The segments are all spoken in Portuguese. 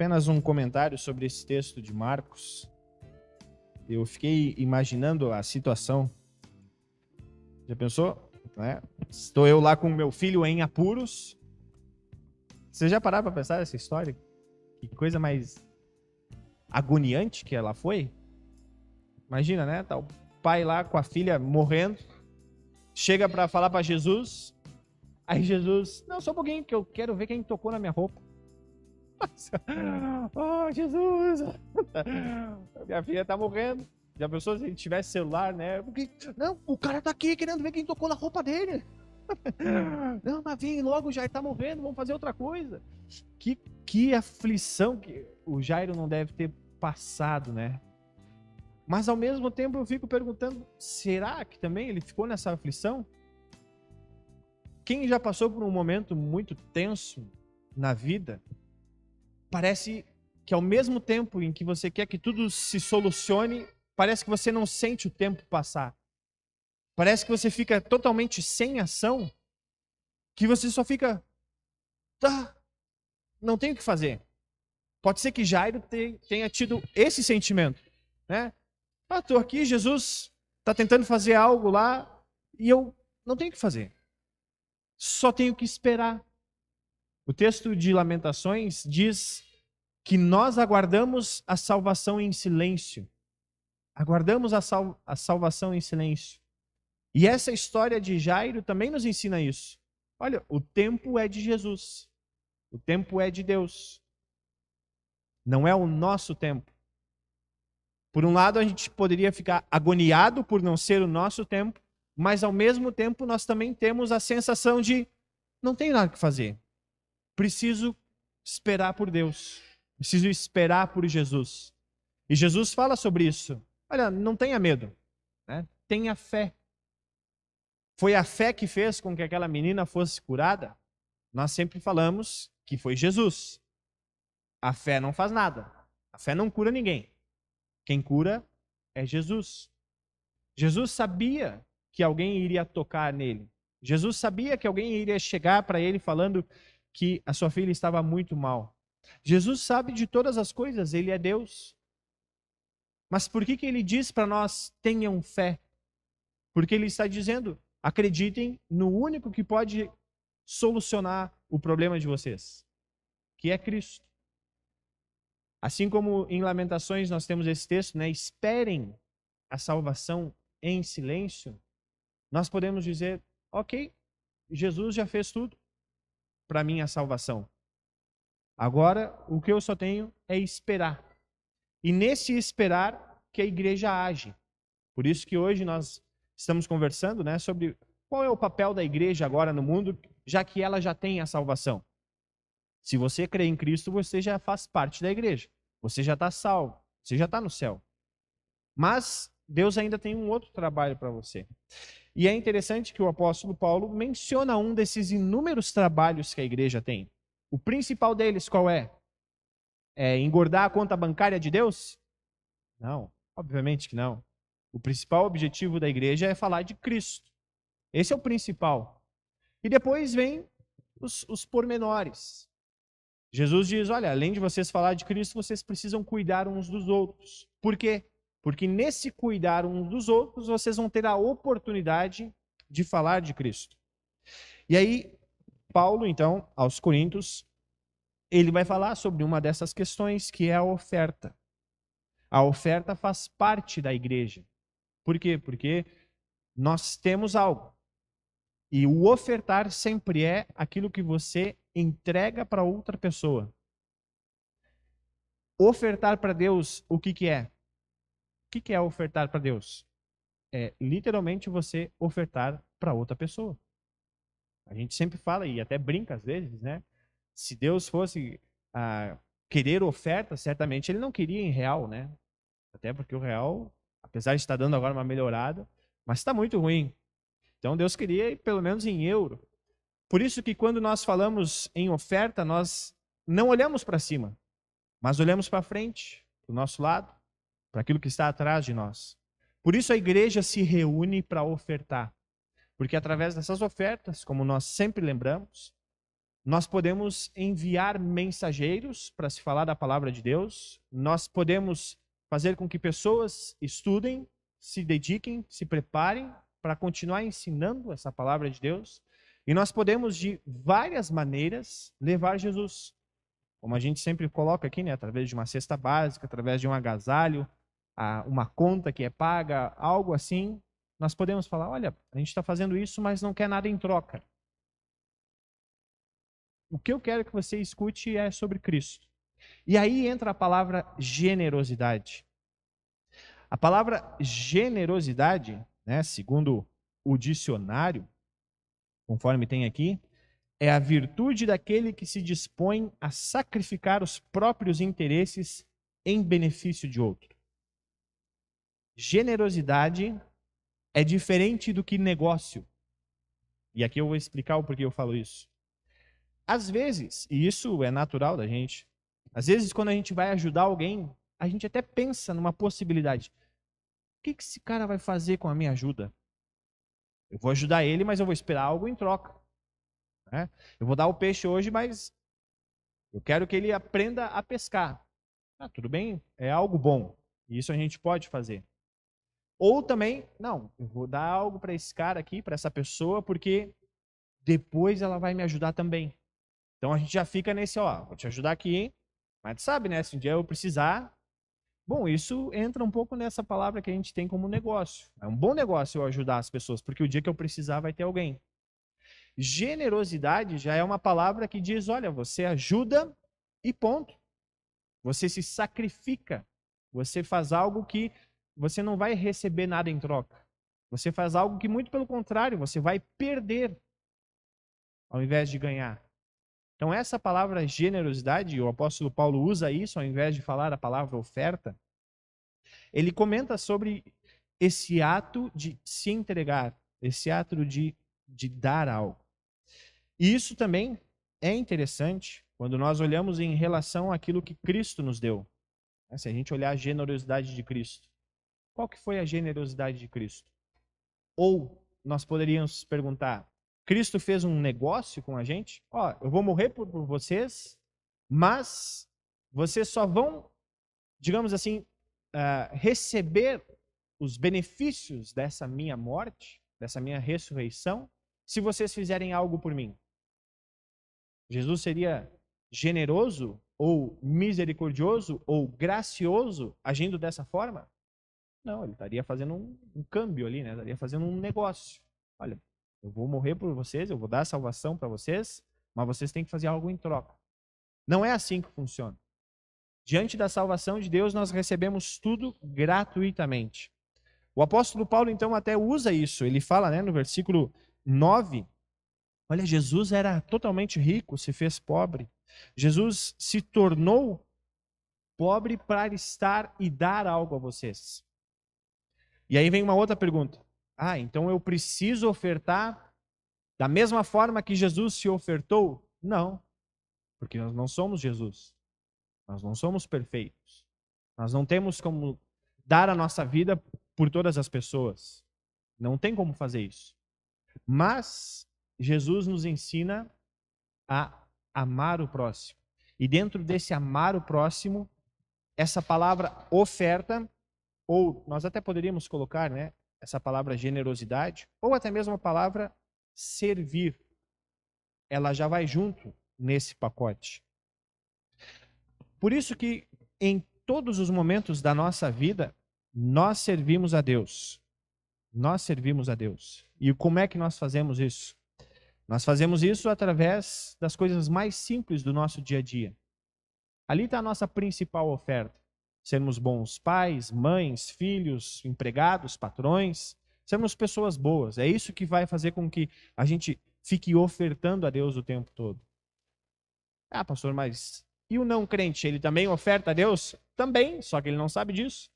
Apenas um comentário sobre esse texto de Marcos. Eu fiquei imaginando a situação. Já pensou? Né? Estou eu lá com meu filho em apuros. Você já pararam para pensar nessa história? Que coisa mais agoniante que ela foi? Imagina, né? Tá o pai lá com a filha morrendo, chega para falar para Jesus. Aí Jesus, não, só um pouquinho, que eu quero ver quem tocou na minha roupa. Oh, Jesus! minha filha tá morrendo. Já pensou se ele tivesse celular, né? Porque, não, o cara tá aqui querendo ver quem tocou na roupa dele. não, mas vem logo, já tá morrendo, vamos fazer outra coisa. Que, que aflição que o Jairo não deve ter passado, né? Mas ao mesmo tempo eu fico perguntando: será que também ele ficou nessa aflição? Quem já passou por um momento muito tenso na vida, parece que ao mesmo tempo em que você quer que tudo se solucione, parece que você não sente o tempo passar. Parece que você fica totalmente sem ação, que você só fica, tá, não tem o que fazer. Pode ser que Jairo tenha tido esse sentimento, né? Ah, estou aqui, Jesus está tentando fazer algo lá e eu não tenho o que fazer. Só tenho que esperar. O texto de Lamentações diz que nós aguardamos a salvação em silêncio. Aguardamos a, sal a salvação em silêncio. E essa história de Jairo também nos ensina isso. Olha, o tempo é de Jesus. O tempo é de Deus. Não é o nosso tempo. Por um lado, a gente poderia ficar agoniado por não ser o nosso tempo, mas ao mesmo tempo nós também temos a sensação de não tenho nada que fazer. Preciso esperar por Deus. Preciso esperar por Jesus. E Jesus fala sobre isso. Olha, não tenha medo. Né? Tenha fé. Foi a fé que fez com que aquela menina fosse curada? Nós sempre falamos que foi Jesus. A fé não faz nada. A fé não cura ninguém. Quem cura é Jesus. Jesus sabia que alguém iria tocar nele. Jesus sabia que alguém iria chegar para ele falando que a sua filha estava muito mal. Jesus sabe de todas as coisas, ele é Deus. Mas por que, que ele diz para nós tenham fé? Porque ele está dizendo: acreditem no único que pode solucionar o problema de vocês, que é Cristo. Assim como em Lamentações nós temos esse texto, né? Esperem a salvação em silêncio. Nós podemos dizer, ok, Jesus já fez tudo para minha salvação. Agora, o que eu só tenho é esperar. E nesse esperar que a igreja age. Por isso que hoje nós estamos conversando, né, sobre qual é o papel da igreja agora no mundo, já que ela já tem a salvação. Se você crê em Cristo, você já faz parte da igreja. Você já está salvo. Você já está no céu. Mas Deus ainda tem um outro trabalho para você. E é interessante que o apóstolo Paulo menciona um desses inúmeros trabalhos que a igreja tem. O principal deles qual é? É engordar a conta bancária de Deus? Não, obviamente que não. O principal objetivo da igreja é falar de Cristo. Esse é o principal. E depois vem os, os pormenores. Jesus diz: olha, além de vocês falar de Cristo, vocês precisam cuidar uns dos outros. Por quê? Porque nesse cuidar uns dos outros, vocês vão ter a oportunidade de falar de Cristo. E aí, Paulo, então, aos Coríntios, ele vai falar sobre uma dessas questões, que é a oferta. A oferta faz parte da igreja. Por quê? Porque nós temos algo. E o ofertar sempre é aquilo que você entrega para outra pessoa. Ofertar para Deus, o que, que é? Que, que é ofertar para Deus? É literalmente você ofertar para outra pessoa. A gente sempre fala e até brinca às vezes, né? Se Deus fosse ah, querer oferta, certamente ele não queria em real, né? Até porque o real, apesar de estar dando agora uma melhorada, mas está muito ruim. Então Deus queria pelo menos em euro. Por isso que quando nós falamos em oferta, nós não olhamos para cima, mas olhamos para frente, para o nosso lado, para aquilo que está atrás de nós. Por isso a igreja se reúne para ofertar. Porque através dessas ofertas, como nós sempre lembramos, nós podemos enviar mensageiros para se falar da palavra de Deus, nós podemos fazer com que pessoas estudem, se dediquem, se preparem para continuar ensinando essa palavra de Deus, e nós podemos, de várias maneiras, levar Jesus. Como a gente sempre coloca aqui, né? através de uma cesta básica, através de um agasalho, uma conta que é paga, algo assim, nós podemos falar: olha, a gente está fazendo isso, mas não quer nada em troca. O que eu quero que você escute é sobre Cristo. E aí entra a palavra generosidade. A palavra generosidade, né, segundo o dicionário, conforme tem aqui, é a virtude daquele que se dispõe a sacrificar os próprios interesses em benefício de outro. Generosidade é diferente do que negócio. E aqui eu vou explicar o porquê eu falo isso. Às vezes, e isso é natural da gente, às vezes quando a gente vai ajudar alguém, a gente até pensa numa possibilidade. O que, que esse cara vai fazer com a minha ajuda? Eu vou ajudar ele, mas eu vou esperar algo em troca. Né? Eu vou dar o peixe hoje, mas eu quero que ele aprenda a pescar. Ah, tudo bem, é algo bom. Isso a gente pode fazer. Ou também, não, eu vou dar algo para esse cara aqui, para essa pessoa, porque depois ela vai me ajudar também. Então a gente já fica nesse, ó, vou te ajudar aqui, mas sabe, né? Se um dia eu precisar. Bom, isso entra um pouco nessa palavra que a gente tem como negócio. É um bom negócio eu ajudar as pessoas, porque o dia que eu precisar vai ter alguém. Generosidade já é uma palavra que diz: olha, você ajuda e ponto. Você se sacrifica. Você faz algo que você não vai receber nada em troca. Você faz algo que, muito pelo contrário, você vai perder ao invés de ganhar. Então, essa palavra generosidade, o apóstolo Paulo usa isso ao invés de falar a palavra oferta. Ele comenta sobre esse ato de se entregar, esse ato de, de dar algo. E isso também é interessante quando nós olhamos em relação àquilo que Cristo nos deu. Se a gente olhar a generosidade de Cristo. Qual que foi a generosidade de Cristo? Ou nós poderíamos perguntar: Cristo fez um negócio com a gente? Ó, eu vou morrer por, por vocês, mas vocês só vão, digamos assim, uh, receber os benefícios dessa minha morte, dessa minha ressurreição, se vocês fizerem algo por mim. Jesus seria generoso ou misericordioso ou gracioso agindo dessa forma? Não, ele estaria fazendo um, um câmbio ali, né? Estaria fazendo um negócio. Olha, eu vou morrer por vocês, eu vou dar salvação para vocês, mas vocês têm que fazer algo em troca. Não é assim que funciona. Diante da salvação de Deus, nós recebemos tudo gratuitamente. O apóstolo Paulo, então, até usa isso. Ele fala né, no versículo 9: Olha, Jesus era totalmente rico, se fez pobre. Jesus se tornou pobre para estar e dar algo a vocês. E aí vem uma outra pergunta. Ah, então eu preciso ofertar da mesma forma que Jesus se ofertou? Não, porque nós não somos Jesus. Nós não somos perfeitos. Nós não temos como dar a nossa vida por todas as pessoas. Não tem como fazer isso. Mas Jesus nos ensina a amar o próximo. E dentro desse amar o próximo, essa palavra oferta ou nós até poderíamos colocar, né, essa palavra generosidade, ou até mesmo a palavra servir. Ela já vai junto nesse pacote. Por isso que em todos os momentos da nossa vida, nós servimos a Deus. Nós servimos a Deus. E como é que nós fazemos isso? Nós fazemos isso através das coisas mais simples do nosso dia a dia. Ali está a nossa principal oferta sermos bons pais, mães, filhos, empregados, patrões, sermos pessoas boas. É isso que vai fazer com que a gente fique ofertando a Deus o tempo todo. Ah, pastor, mas e o não crente? Ele também oferta a Deus? Também, só que ele não sabe disso.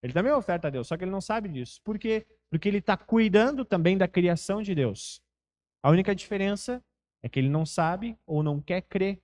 Ele também oferta a Deus, só que ele não sabe disso. Por quê? Porque ele está cuidando também da criação de Deus. A única diferença é que ele não sabe ou não quer crer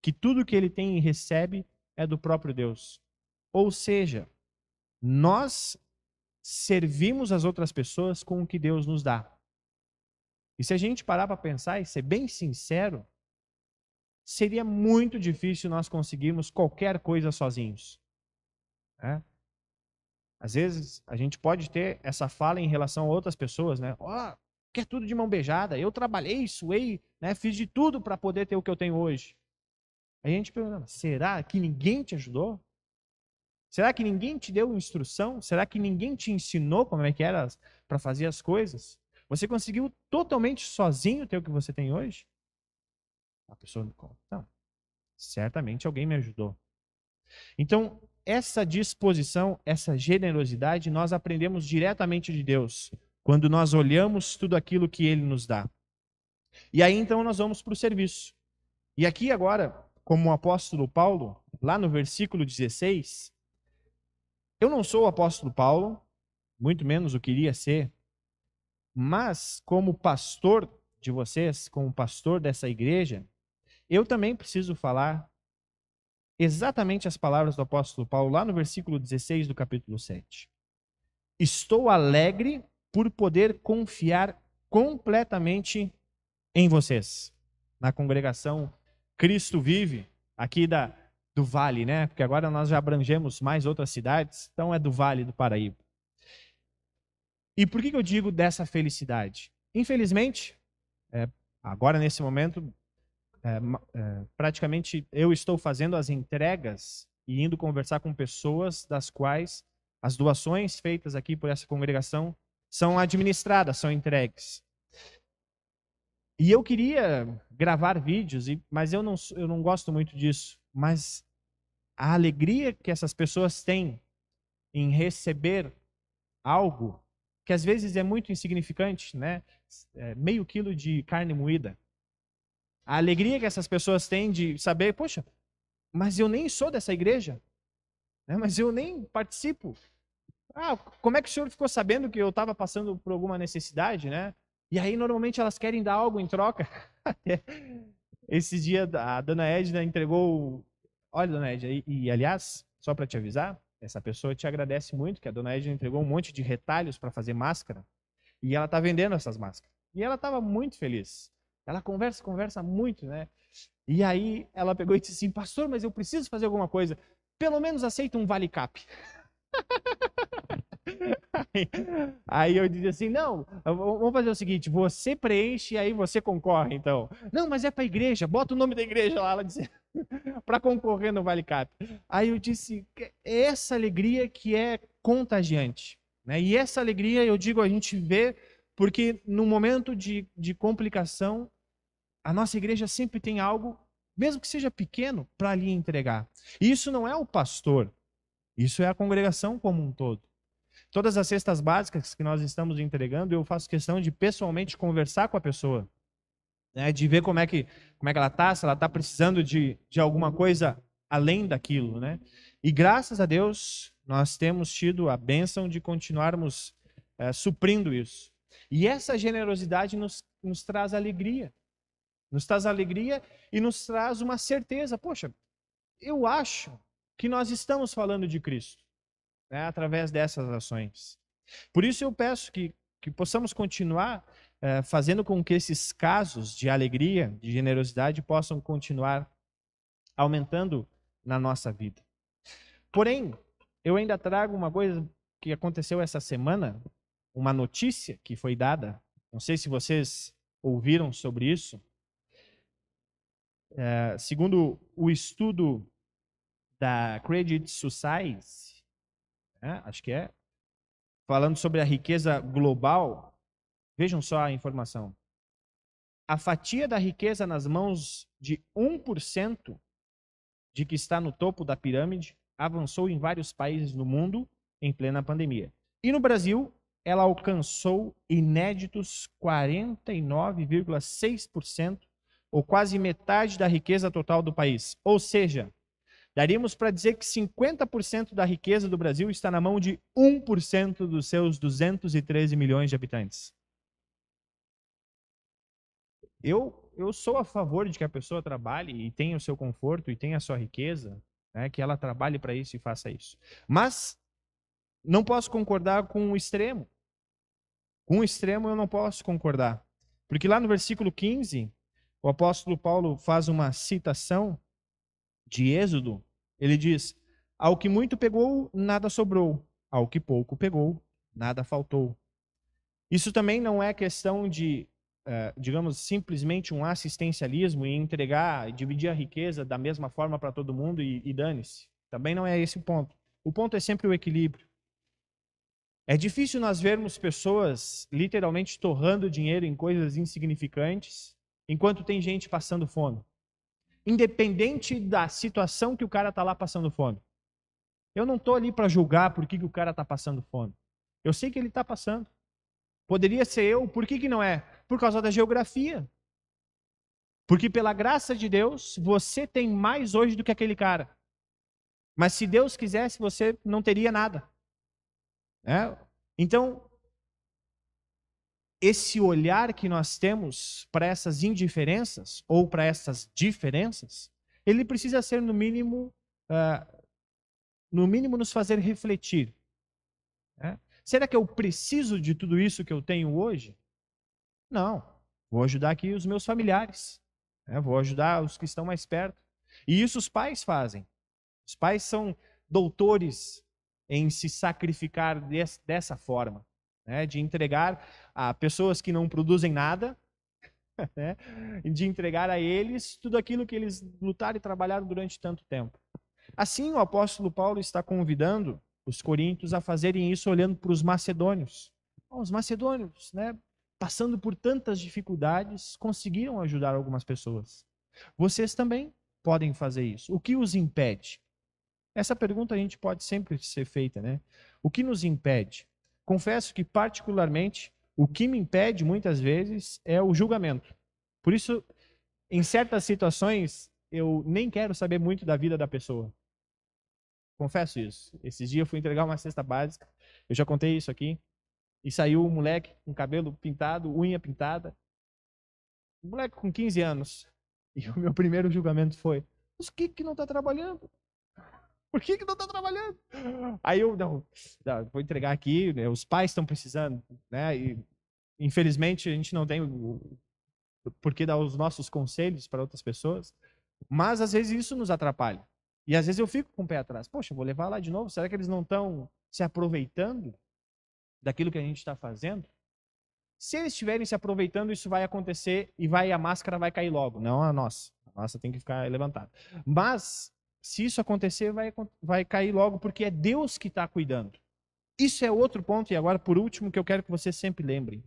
que tudo que ele tem e recebe é do próprio Deus. Ou seja, nós servimos as outras pessoas com o que Deus nos dá. E se a gente parar para pensar e ser bem sincero, seria muito difícil nós conseguirmos qualquer coisa sozinhos. Né? Às vezes a gente pode ter essa fala em relação a outras pessoas, né? Oh, quer tudo de mão beijada. Eu trabalhei, suei, né? fiz de tudo para poder ter o que eu tenho hoje. A gente pergunta, será que ninguém te ajudou? Será que ninguém te deu instrução? Será que ninguém te ensinou como é que era para fazer as coisas? Você conseguiu totalmente sozinho ter o que você tem hoje? A pessoa me conta. Não. Certamente alguém me ajudou. Então, essa disposição, essa generosidade, nós aprendemos diretamente de Deus, quando nós olhamos tudo aquilo que Ele nos dá. E aí, então, nós vamos para o serviço. E aqui, agora, como o apóstolo Paulo, lá no versículo 16, eu não sou o apóstolo Paulo, muito menos o queria ser, mas como pastor de vocês, como pastor dessa igreja, eu também preciso falar exatamente as palavras do apóstolo Paulo lá no versículo 16 do capítulo 7. Estou alegre por poder confiar completamente em vocês, na congregação Cristo Vive, aqui da, do Vale, né? Porque agora nós já abrangemos mais outras cidades, então é do Vale do Paraíba. E por que, que eu digo dessa felicidade? Infelizmente, é, agora nesse momento, é, é, praticamente eu estou fazendo as entregas e indo conversar com pessoas das quais as doações feitas aqui por essa congregação são administradas, são entregues. E eu queria gravar vídeos, mas eu não, eu não gosto muito disso. Mas a alegria que essas pessoas têm em receber algo que às vezes é muito insignificante, né? É meio quilo de carne moída. A alegria que essas pessoas têm de saber, poxa, mas eu nem sou dessa igreja, né? mas eu nem participo. Ah, como é que o senhor ficou sabendo que eu estava passando por alguma necessidade, né? E aí normalmente elas querem dar algo em troca. Esse dia a dona Edna entregou, olha dona Edna, e, e aliás, só para te avisar, essa pessoa te agradece muito que a dona Edna entregou um monte de retalhos para fazer máscara e ela está vendendo essas máscaras. E ela estava muito feliz. Ela conversa, conversa muito, né? E aí ela pegou e disse assim, pastor, mas eu preciso fazer alguma coisa. Pelo menos aceita um vale cap. aí, eu disse assim, não, vamos fazer o seguinte, você preenche e aí você concorre, então. Não, mas é para a igreja, bota o nome da igreja lá. Ela para concorrer no Vale Cap. Aí eu disse, essa alegria que é contagiante. Né? E essa alegria, eu digo, a gente vê, porque no momento de, de complicação, a nossa igreja sempre tem algo, mesmo que seja pequeno, para lhe entregar. E isso não é o pastor, isso é a congregação como um todo. Todas as cestas básicas que nós estamos entregando, eu faço questão de pessoalmente conversar com a pessoa né, de ver como é que, como é que ela está, se ela está precisando de, de alguma coisa além daquilo. Né? E graças a Deus, nós temos tido a bênção de continuarmos é, suprindo isso. E essa generosidade nos, nos traz alegria. Nos traz alegria e nos traz uma certeza. Poxa, eu acho que nós estamos falando de Cristo né, através dessas ações. Por isso eu peço que, que possamos continuar é, fazendo com que esses casos de alegria, de generosidade possam continuar aumentando na nossa vida. Porém, eu ainda trago uma coisa que aconteceu essa semana, uma notícia que foi dada. Não sei se vocês ouviram sobre isso. É, segundo o estudo da Credit Society, né, acho que é, falando sobre a riqueza global, Vejam só a informação. A fatia da riqueza nas mãos de 1% de que está no topo da pirâmide avançou em vários países no mundo em plena pandemia. E no Brasil, ela alcançou inéditos 49,6%, ou quase metade da riqueza total do país. Ou seja, daríamos para dizer que 50% da riqueza do Brasil está na mão de 1% dos seus 213 milhões de habitantes. Eu, eu sou a favor de que a pessoa trabalhe e tenha o seu conforto e tenha a sua riqueza, né, que ela trabalhe para isso e faça isso. Mas não posso concordar com o extremo. Com o extremo eu não posso concordar. Porque lá no versículo 15, o apóstolo Paulo faz uma citação de Êxodo. Ele diz: Ao que muito pegou, nada sobrou. Ao que pouco pegou, nada faltou. Isso também não é questão de, uh, digamos, simplesmente um assistencialismo e entregar, dividir a riqueza da mesma forma para todo mundo e, e dane-se. Também não é esse o ponto. O ponto é sempre o equilíbrio. É difícil nós vermos pessoas literalmente torrando dinheiro em coisas insignificantes, enquanto tem gente passando fome. Independente da situação que o cara está lá passando fome. Eu não estou ali para julgar por que, que o cara está passando fome. Eu sei que ele está passando. Poderia ser eu, por que, que não é? Por causa da geografia. Porque pela graça de Deus, você tem mais hoje do que aquele cara. Mas se Deus quisesse, você não teria nada. É? Então, esse olhar que nós temos para essas indiferenças ou para essas diferenças, ele precisa ser no mínimo, uh, no mínimo nos fazer refletir. É? Será que eu preciso de tudo isso que eu tenho hoje? Não. Vou ajudar aqui os meus familiares. Né? Vou ajudar os que estão mais perto. E isso os pais fazem. Os pais são doutores em se sacrificar des, dessa forma, né? de entregar a pessoas que não produzem nada, né? de entregar a eles tudo aquilo que eles lutaram e trabalharam durante tanto tempo. Assim, o apóstolo Paulo está convidando os coríntios a fazerem isso olhando para os macedônios. Os macedônios, né, passando por tantas dificuldades, conseguiram ajudar algumas pessoas. Vocês também podem fazer isso. O que os impede? Essa pergunta a gente pode sempre ser feita, né? O que nos impede? Confesso que, particularmente, o que me impede muitas vezes é o julgamento. Por isso, em certas situações, eu nem quero saber muito da vida da pessoa. Confesso isso. Esses dias eu fui entregar uma cesta básica, eu já contei isso aqui, e saiu um moleque com cabelo pintado, unha pintada. Um moleque com 15 anos. E o meu primeiro julgamento foi: mas que que não está trabalhando? Por que, que não está trabalhando? Aí eu, não, não, vou entregar aqui, né, os pais estão precisando, né? E infelizmente a gente não tem o, por que dar os nossos conselhos para outras pessoas, mas às vezes isso nos atrapalha. E às vezes eu fico com o pé atrás. Poxa, vou levar lá de novo. Será que eles não estão se aproveitando daquilo que a gente está fazendo? Se eles estiverem se aproveitando, isso vai acontecer e vai a máscara vai cair logo, não a nossa. A nossa tem que ficar levantada. Mas se isso acontecer, vai, vai cair logo, porque é Deus que está cuidando. Isso é outro ponto, e agora, por último, que eu quero que vocês sempre lembrem.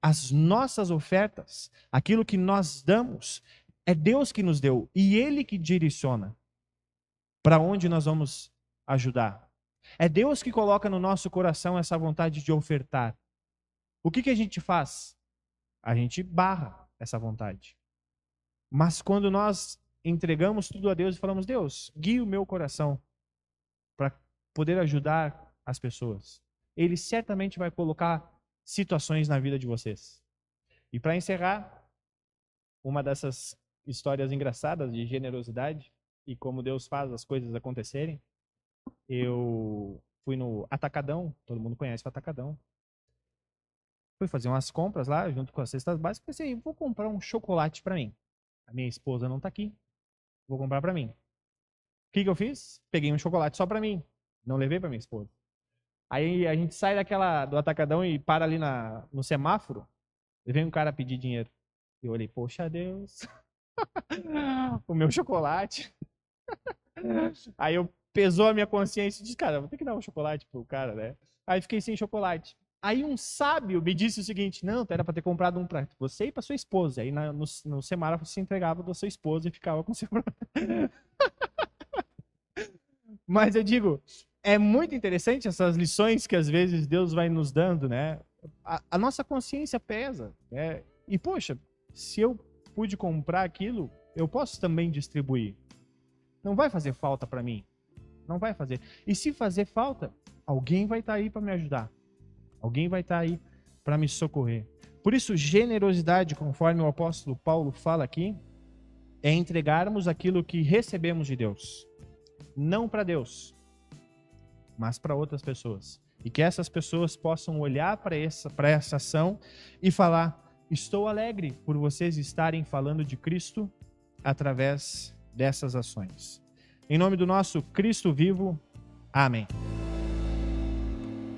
As nossas ofertas, aquilo que nós damos, é Deus que nos deu e Ele que direciona para onde nós vamos ajudar. É Deus que coloca no nosso coração essa vontade de ofertar. O que, que a gente faz? A gente barra essa vontade. Mas quando nós entregamos tudo a Deus e falamos: Deus, guie o meu coração para poder ajudar as pessoas, Ele certamente vai colocar situações na vida de vocês. E para encerrar, uma dessas histórias engraçadas de generosidade e como Deus faz as coisas acontecerem. Eu fui no Atacadão, todo mundo conhece o Atacadão. Fui fazer umas compras lá, junto com as cestas básicas. Pensei, vou comprar um chocolate para mim. A minha esposa não tá aqui. Vou comprar para mim. O que, que eu fiz? Peguei um chocolate só para mim. Não levei para minha esposa. Aí a gente sai daquela do atacadão e para ali na, no semáforo. E vem um cara pedir dinheiro. E eu olhei, poxa Deus. o meu chocolate. Aí eu pesou a minha consciência e disse, cara, vou ter que dar um chocolate pro cara, né? Aí fiquei sem chocolate. Aí um sábio me disse o seguinte: não, era para ter comprado um para você e para sua esposa. Aí na, no, no semáforo você entregava da sua esposa e ficava com seu. Mas eu digo, é muito interessante essas lições que às vezes Deus vai nos dando, né? A, a nossa consciência pesa, né? E poxa, se eu pude comprar aquilo, eu posso também distribuir. Não vai fazer falta para mim. Não vai fazer. E se fazer falta, alguém vai estar tá aí para me ajudar. Alguém vai estar tá aí para me socorrer. Por isso, generosidade, conforme o apóstolo Paulo fala aqui, é entregarmos aquilo que recebemos de Deus. Não para Deus, mas para outras pessoas. E que essas pessoas possam olhar para essa, essa ação e falar: estou alegre por vocês estarem falando de Cristo através dessas ações. Em nome do nosso Cristo vivo, amém.